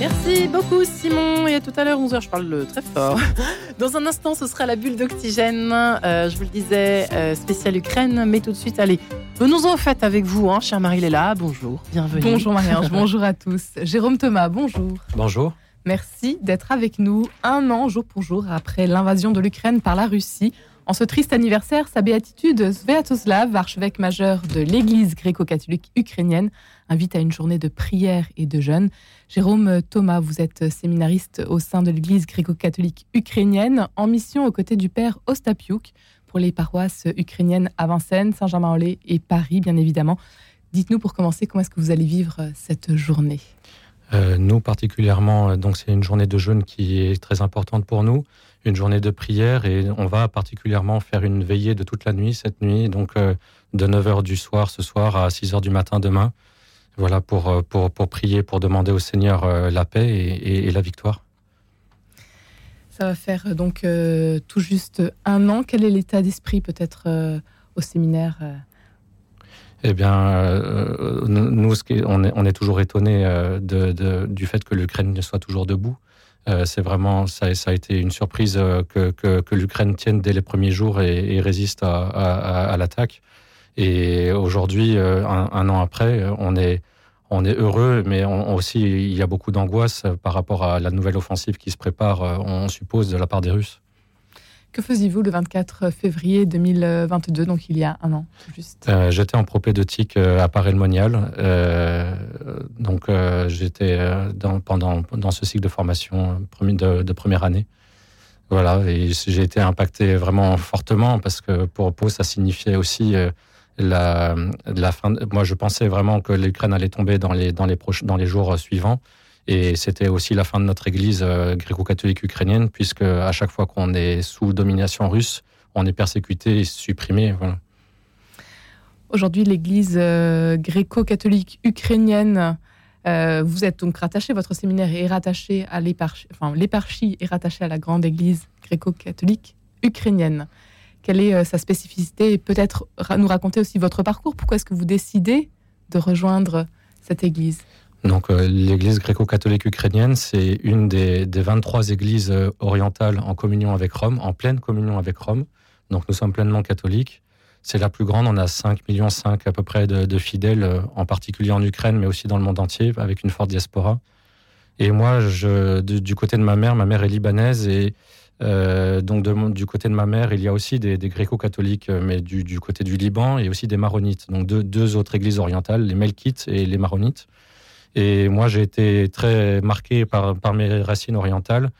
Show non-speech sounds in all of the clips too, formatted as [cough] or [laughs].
Merci beaucoup Simon et à tout à l'heure 11h je parle très fort. [laughs] Dans un instant ce sera la bulle d'oxygène, euh, je vous le disais, euh, spéciale Ukraine, mais tout de suite allez, venons-en au fait avec vous, hein, chère Marie-Léla, bonjour, bienvenue. Bonjour Marie-Ange, [laughs] bonjour à tous. Jérôme Thomas, bonjour. Bonjour. Merci d'être avec nous un an jour pour jour après l'invasion de l'Ukraine par la Russie. En ce triste anniversaire, sa béatitude, Sviatoslav, archevêque majeur de l'Église gréco-catholique ukrainienne, invite à une journée de prière et de jeûne. Jérôme Thomas, vous êtes séminariste au sein de l'Église gréco-catholique ukrainienne, en mission aux côtés du père Ostapiuk pour les paroisses ukrainiennes à Vincennes, Saint-Germain-en-Laye et Paris, bien évidemment. Dites-nous pour commencer, comment est-ce que vous allez vivre cette journée? Euh, Nous, particulièrement, donc c'est une journée de jeûne qui est très importante pour nous une journée de prière et on va particulièrement faire une veillée de toute la nuit cette nuit, donc euh, de 9h du soir ce soir à 6h du matin demain. Voilà, pour, euh, pour, pour prier, pour demander au Seigneur euh, la paix et, la victoire. Ça va faire donc tout juste un an. Quel est l'état d'esprit peut-être au séminaire eh bien, nous, on est, on est toujours étonnés de, du fait que l'Ukraine soit toujours debout. Euh, c'est vraiment ça, ça, a été une surprise euh, que, que, l'Ukraine tienne dès les premiers jours et, résiste à, à, l'attaque. Et aujourd'hui, euh, un, an après, on est on est heureux, mais on, aussi il y a beaucoup d'angoisse par rapport à la nouvelle offensive qui se prépare, on suppose, de la part des Russes. Que faisiez-vous le 24 février 2022, donc il y a un an juste? Euh, J'étais en propédeutique euh, à Paris-le-Monial. Euh, donc j'étais dans, pendant dans ce cycle de formation de, première année. Voilà, et j'ai été impacté vraiment fortement parce que pour Pau, ça signifiait aussi la, la fin. moi, je pensais vraiment que l'Ukraine allait tomber dans les, dans les, proches, dans les jours suivants. Et c'était aussi la fin de notre Église euh, gréco-catholique ukrainienne, puisque à chaque fois qu'on est sous domination russe, on est persécuté et supprimé. Voilà. Aujourd'hui, l'Église euh, gréco-catholique ukrainienne, euh, vous êtes donc rattaché, votre séminaire est rattaché à l'éparchie, enfin l'éparchie est rattachée à la grande Église gréco-catholique ukrainienne. Quelle est sa spécificité et peut-être nous raconter aussi votre parcours? Pourquoi est-ce que vous décidez de rejoindre cette Église? Donc, euh, l'Église gréco-catholique ukrainienne, c'est une des, des, 23 églises euh, orientales en communion avec Rome, en pleine communion avec Rome. Donc, nous sommes pleinement catholiques. C'est la plus grande. On a 5 millions 5 à peu près de, fidèles, euh, en particulier en Ukraine, mais aussi dans le monde entier, avec une forte diaspora. Et moi, je, du côté de ma mère, ma mère est libanaise et donc du côté de ma mère, il y a aussi des, gréco-catholiques, mais du, du, côté du Liban, et aussi des maronites. Donc deux, deux autres églises orientales, les melkites et les maronites. Et moi, j'ai été très marqué par, mes racines orientales.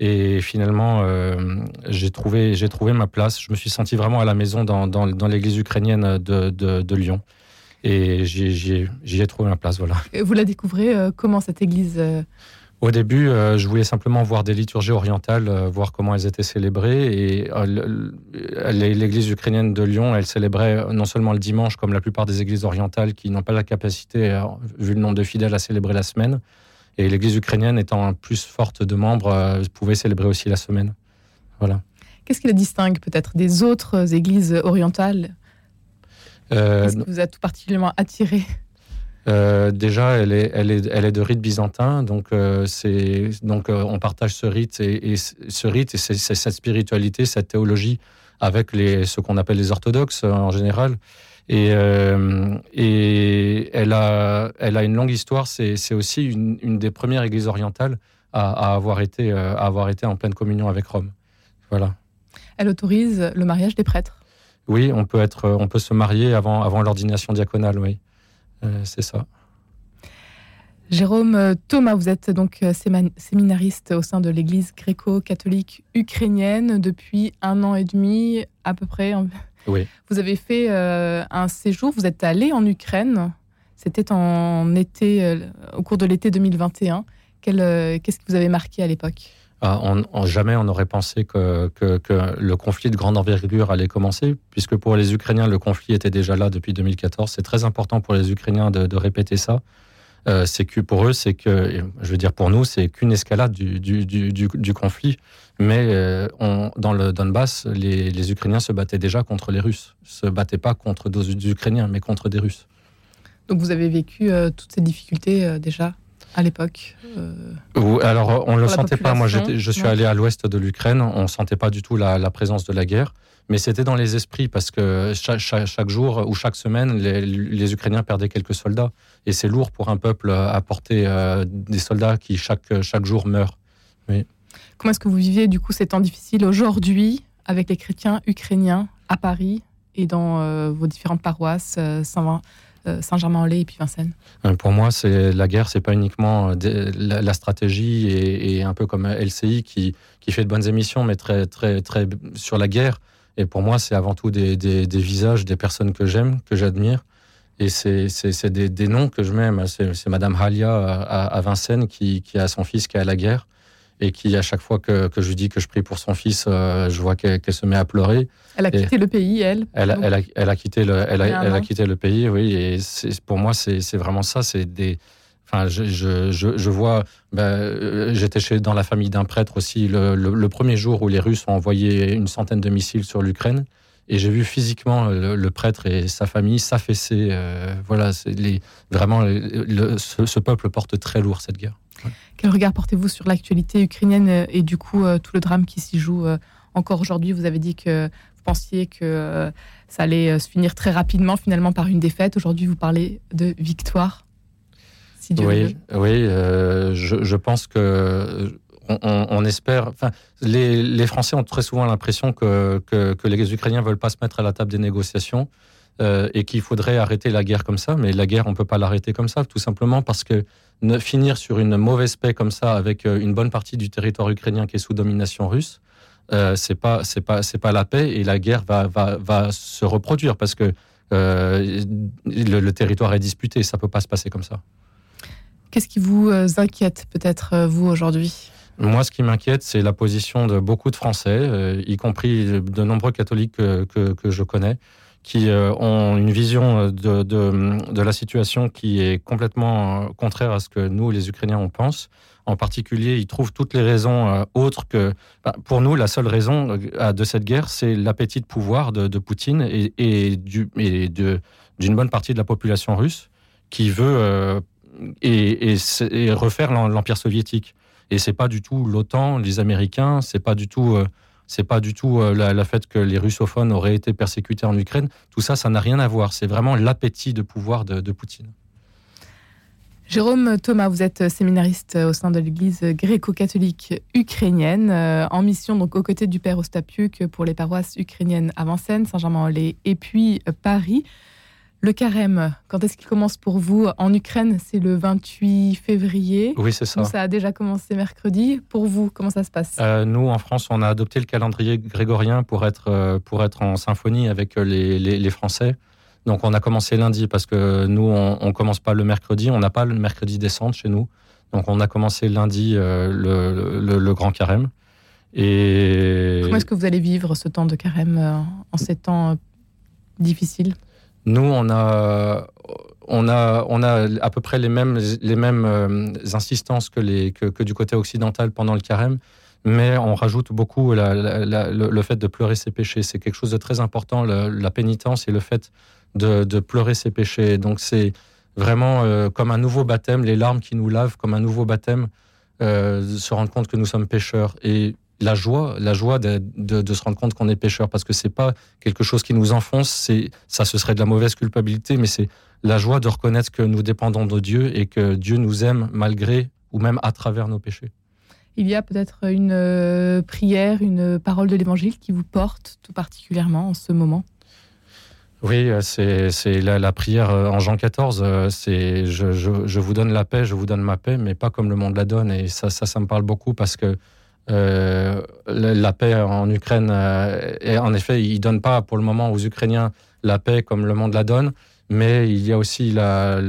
Et finalement, euh, j'ai trouvé, ma place. Je me suis senti vraiment à la maison dans, l'église ukrainienne de, Lyon. Et j'y ai trouvé ma place, voilà. Et vous la découvrez euh, comment cette église euh, au début, euh, je voulais simplement voir des liturgies orientales, euh, voir comment elles étaient célébrées. Et euh, l'église ukrainienne de Lyon, elle célébrait non seulement le dimanche, comme la plupart des églises orientales qui n'ont pas la capacité, vu le nombre de fidèles, à célébrer la semaine. Et l'église ukrainienne, étant plus forte de membres, pouvait célébrer aussi la semaine. Voilà. Qu'est-ce qui la distingue peut-être des autres églises orientales? Qu'est-ce qui vous a tout particulièrement attiré? Euh, déjà, elle est, elle, est, elle est de rite byzantin, donc, euh, c'est, donc euh, on partage ce rite et, ce rite et c'est, cette spiritualité, cette théologie avec les, ce qu'on appelle les orthodoxes en général. Et, et elle, a, elle a une longue histoire. C'est, c'est aussi une, une, des premières églises orientales à, à, avoir été, à avoir été en pleine communion avec Rome. Voilà. Elle autorise le mariage des prêtres? Oui, on peut être, on peut se marier avant, avant l'ordination diaconale, oui. Euh, c'est ça. Jérôme euh, Thomas, vous êtes donc euh, séminariste au sein de l'Église gréco-catholique ukrainienne depuis un an et demi à peu près. Oui. Vous avez fait un séjour, vous êtes allé en Ukraine. C'était en été, au cours de l'été 2021. Qu'est-ce qui vous avait marqué à l'époque? Ah, on, jamais on n'aurait pensé que, le conflit de grande envergure allait commencer, puisque pour les Ukrainiens, le conflit était déjà là depuis 2014. C'est très important pour les Ukrainiens de, répéter ça. Euh, c'est que pour eux, c'est que, je veux dire pour nous, c'est qu'une escalade du, conflit. Mais euh, dans le Donbass, les, Ukrainiens se battaient déjà contre les Russes. Se battaient pas contre d'autres Ukrainiens, mais contre des Russes. Donc vous avez vécu euh, toutes ces difficultés déjà? À l'époque Alors, on ne le sentait pas. Moi, je suis allé à l'ouest de l'Ukraine. On ne sentait pas du tout la, présence de la guerre. Mais c'était dans les esprits parce que chaque, jour ou chaque semaine, les, Ukrainiens perdaient quelques soldats. Et c'est lourd pour un peuple à porter des soldats qui chaque, chaque jour meurent. Oui. Comment est-ce que vous vivez du coup ces temps difficiles aujourd'hui avec les chrétiens ukrainiens à Paris et dans euh, vos différentes paroisses, euh, euh, Saint-Germain-en-Laye et puis Vincennes Pour moi, c'est la guerre, c'est pas uniquement la, stratégie et, un peu comme LCI qui, qui fait de bonnes émissions, mais très, très, très sur la guerre. Et pour moi, c'est avant tout des, visages, des personnes que j'aime, que j'admire. Et c'est des, des, noms que je m'aime. C'est Madame Halia à, à Vincennes qui, qui, a son fils qui est à la guerre et qui, à chaque fois que, que, je lui dis que je prie pour son fils, euh, je vois qu'elle se met à pleurer. Elle a quitté le pays, elle Elle, a, elle, a, elle a, quitté le, elle a, elle a quitté le pays, oui. Et pour moi, c'est vraiment ça. C'est des. Enfin, je, je, je, vois. Ben, J'étais chez dans la famille d'un prêtre aussi le, le, premier jour où les Russes ont envoyé une centaine de missiles sur l'Ukraine. Et j'ai vu physiquement le, prêtre et sa famille s'affaisser. Euh, voilà, les, vraiment, ce, ce, peuple porte très lourd cette guerre. Quel regard portez-vous sur l'actualité ukrainienne euh, et du coup euh, tout le drame qui s'y joue euh, encore aujourd'hui? Vous avez dit que vous pensiez que ça allait se finir très rapidement finalement par une défaite. Aujourd'hui, vous parlez de victoire. Si Dieu oui, veut. oui je, pense que on, espère. Enfin, les, Français ont très souvent l'impression que, que, que, les Ukrainiens veulent pas se mettre à la table des négociations. Euh, et qu'il faudrait arrêter la guerre comme ça. Mais la guerre, on ne peut pas l'arrêter comme ça, tout simplement parce que ne, finir sur une mauvaise paix comme ça, avec euh, une bonne partie du territoire ukrainien qui est sous domination russe, euh, c'est pas c'est pas c'est pas la paix et la guerre va va, va se reproduire parce que euh, le, territoire est disputé. Ça peut pas se passer comme ça. Qu'est-ce qui vous inquiète peut-être vous aujourd'hui? Moi, ce qui m'inquiète, c'est la position de beaucoup de Français, y compris de nombreux catholiques que, que, que je connais, qui euh, ont une vision euh, de, de, la situation qui est complètement euh, contraire à ce que nous, les Ukrainiens, on pense. En particulier, ils trouvent toutes les raisons autres que... Bah, pour nous, la seule raison de cette guerre, c'est l'appétit de pouvoir de, Poutine et, et d'une bonne partie de la population russe qui veut et, et, refaire l'empire soviétique. Et c'est pas du tout l'OTAN, les Américains, c'est pas du tout c'est pas du tout euh, la, fait que les russophones auraient été persécutés en Ukraine. Tout ça, ça n'a rien à voir. C'est vraiment l'appétit de pouvoir de, Poutine. Jérôme Thomas, vous êtes séminariste au sein de l'Église gréco-catholique ukrainienne, euh, en mission donc aux côtés du Père Ostapiuk pour les paroisses ukrainiennes à Vincennes, Saint-Germain-en-Laye et puis euh, Paris. Le carême, quand est-ce qu'il commence pour vous En Ukraine, c'est le 28 février. Oui, c'est ça. ça a déjà commencé mercredi. Pour vous, comment ça se passe? Euh, Nous, en France, on a adopté le calendrier grégorien pour être, euh, pour être en symphonie avec euh, les, les, Français. Donc, on a commencé lundi parce que nous, on ne commence pas le mercredi. On n'a pas le mercredi descente chez nous. Donc, on a commencé lundi le, le, grand carême. Et... Comment est-ce que vous allez vivre ce temps de carême en ces temps difficiles? Nous, on a, on a, on a à peu près les mêmes, les mêmes euh, insistances que, les, que, du côté occidental pendant le carême, mais on rajoute beaucoup le, fait de pleurer ses péchés. C'est quelque chose de très important, la pénitence et le fait de, pleurer ses péchés. Donc c'est vraiment euh, comme un nouveau baptême, les larmes qui nous lavent, comme un nouveau baptême, euh, se rendre compte que nous sommes pécheurs. Et la joie, la joie de, se rendre compte qu'on est pécheur, parce que c'est pas quelque chose qui nous enfonce, c'est ça, ce serait de la mauvaise culpabilité, mais c'est la joie de reconnaître que nous dépendons de Dieu et que Dieu nous aime malgré ou même à travers nos péchés. Il y a peut-être une euh, prière, une parole de l'Évangile qui vous porte tout particulièrement en ce moment? Oui, euh, c'est la, prière euh, en Jean 14. C'est je, vous donne la paix, je vous donne ma paix, mais pas comme le monde la donne. Et ça, ça, ça me parle beaucoup parce que euh, la paix en Ukraine, euh, en effet, il donne pas pour le moment aux Ukrainiens la paix comme le monde la donne, mais il y a aussi la,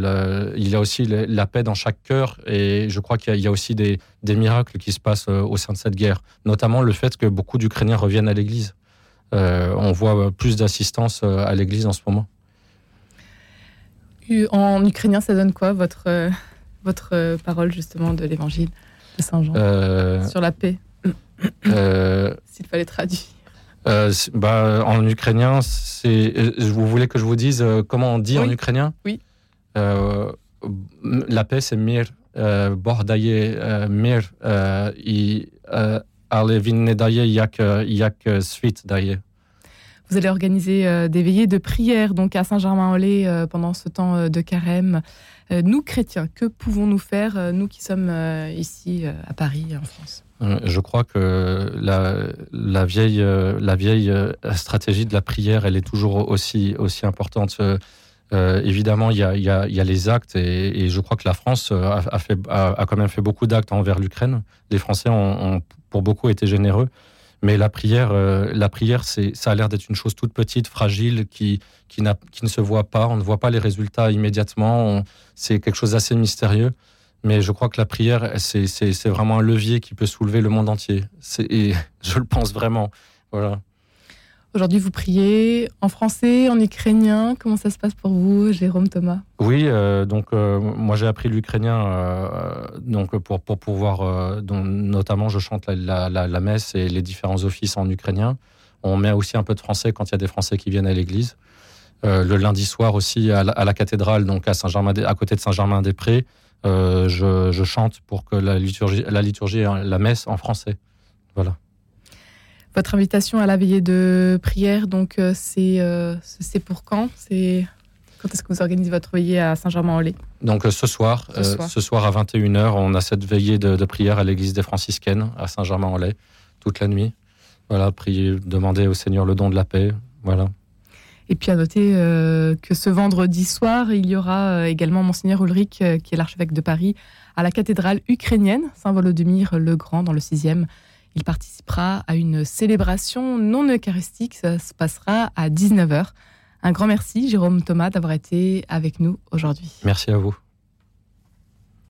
paix dans chaque cœur, et je crois qu'il y, a aussi des, miracles qui se passent euh, au sein de cette guerre, notamment le fait que beaucoup d'Ukrainiens reviennent à l'Église. on voit plus d'assistance à l'Église en ce moment. En ukrainien, ça donne quoi votre parole justement de l'Évangile? Jean sur la paix euh, [laughs] S'il fallait traduire. Euh, bah, en ukrainien, c'est. Euh, vous voulez que je vous dise comment on dit en ukrainien? Oui. la paix, c'est mir. bordaje mir ale vinne daje jak, jak suite daje. Vous allez organiser des veillées de prière donc à Saint-Germain-en-Laye pendant ce temps de carême. Nous, chrétiens, que pouvons-nous faire, nous qui sommes ici à Paris, en France? Je crois que la, vieille, stratégie de la prière, elle est toujours aussi, importante. Euh, évidemment, il y, a, les actes et, je crois que la France a, quand même fait beaucoup d'actes envers l'Ukraine. Les Français ont, pour beaucoup été généreux. Mais la prière, euh, la prière, c'est, ça a l'air d'être une chose toute petite, fragile, qui, qui, n'a, qui ne se voit pas. On ne voit pas les résultats immédiatement. c'est quelque chose d'assez mystérieux. Mais je crois que la prière, c'est, c'est, c'est vraiment un levier qui peut soulever le monde entier. C'est, et [laughs] je le pense vraiment. Voilà. Aujourd'hui, vous priez en français, en ukrainien. Comment ça se passe pour vous, Jérôme Thomas? Oui, euh, donc euh, moi j'ai appris l'ukrainien euh, pour pour pouvoir notamment je chante la, messe et les différents offices en ukrainien. On met aussi un peu de français quand il y a des Français qui viennent à l'église. Le lundi soir aussi à la, à la cathédrale, donc à Saint-Germain, à côté de Saint-Germain-des-Prés, je, je, chante pour que la liturgie, la liturgie, la messe en français. Voilà. Votre invitation à la veillée de prière, donc euh, c'est euh, c'est pour quand? C'est quand est-ce que vous organisez votre veillée à Saint-Germain-en-Laye? Donc euh, ce soir, ce soir. ce soir. à 21h, on a cette veillée de, de prière à l'église des franciscaines à Saint-Germain-en-Laye toute la nuit. Voilà, prier, demander au Seigneur le don de la paix. Voilà. Et puis à noter euh, que ce vendredi soir, il y aura également Monseigneur Ulrich, euh, qui est l'archevêque de Paris, à la cathédrale ukrainienne Saint-Volodymyr le Grand dans le 6e. Il participera à une célébration non eucharistique. Ça se passera à 19h. Un grand merci, Jérôme Thomas, d'avoir été avec nous aujourd'hui. Merci à vous.